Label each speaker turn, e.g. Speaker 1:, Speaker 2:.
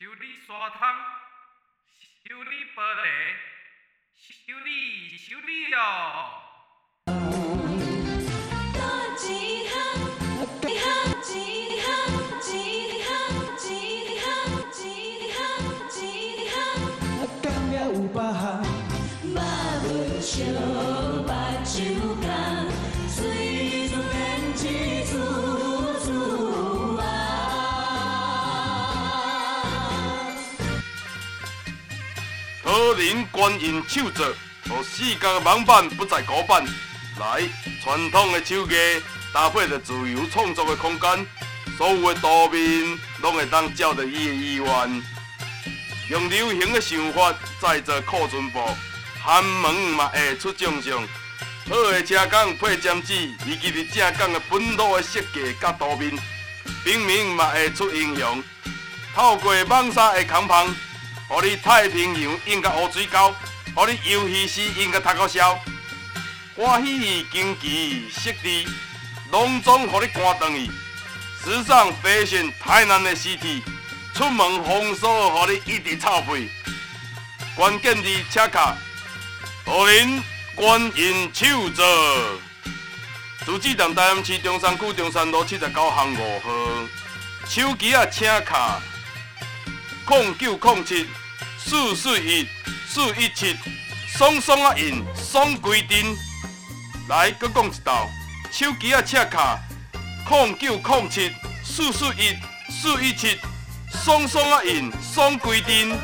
Speaker 1: 修理沙滩，修理玻璃，修理修理哦。
Speaker 2: 桃林观音手作，让世界的网版不再孤板。来，传统的手艺搭配着自由创作的空间，所有的岛民拢会当照着伊的意愿，用流行的想法再做库存布，寒门嘛会出奖项。好的车工配尖子，以及伫正港的本土的设计甲图面，兵民嘛会出英雄。透过网纱的空棚。互你太平洋用甲乌水沟，互你游戏时用甲读到痟，欢喜经济设计，拢总互你赶转去。时尚 fashion 台南的尸体，出门风骚，互你一直臭屁。关键字车卡，桃林观音手作，主机站台南市中山区中山路七十九巷五号，手机啊车卡，零九零七。四四一四一七，爽爽啊印，爽规定。来，搁讲一道，手机啊车卡，零九零七四四一四一七，爽爽啊印，爽规定。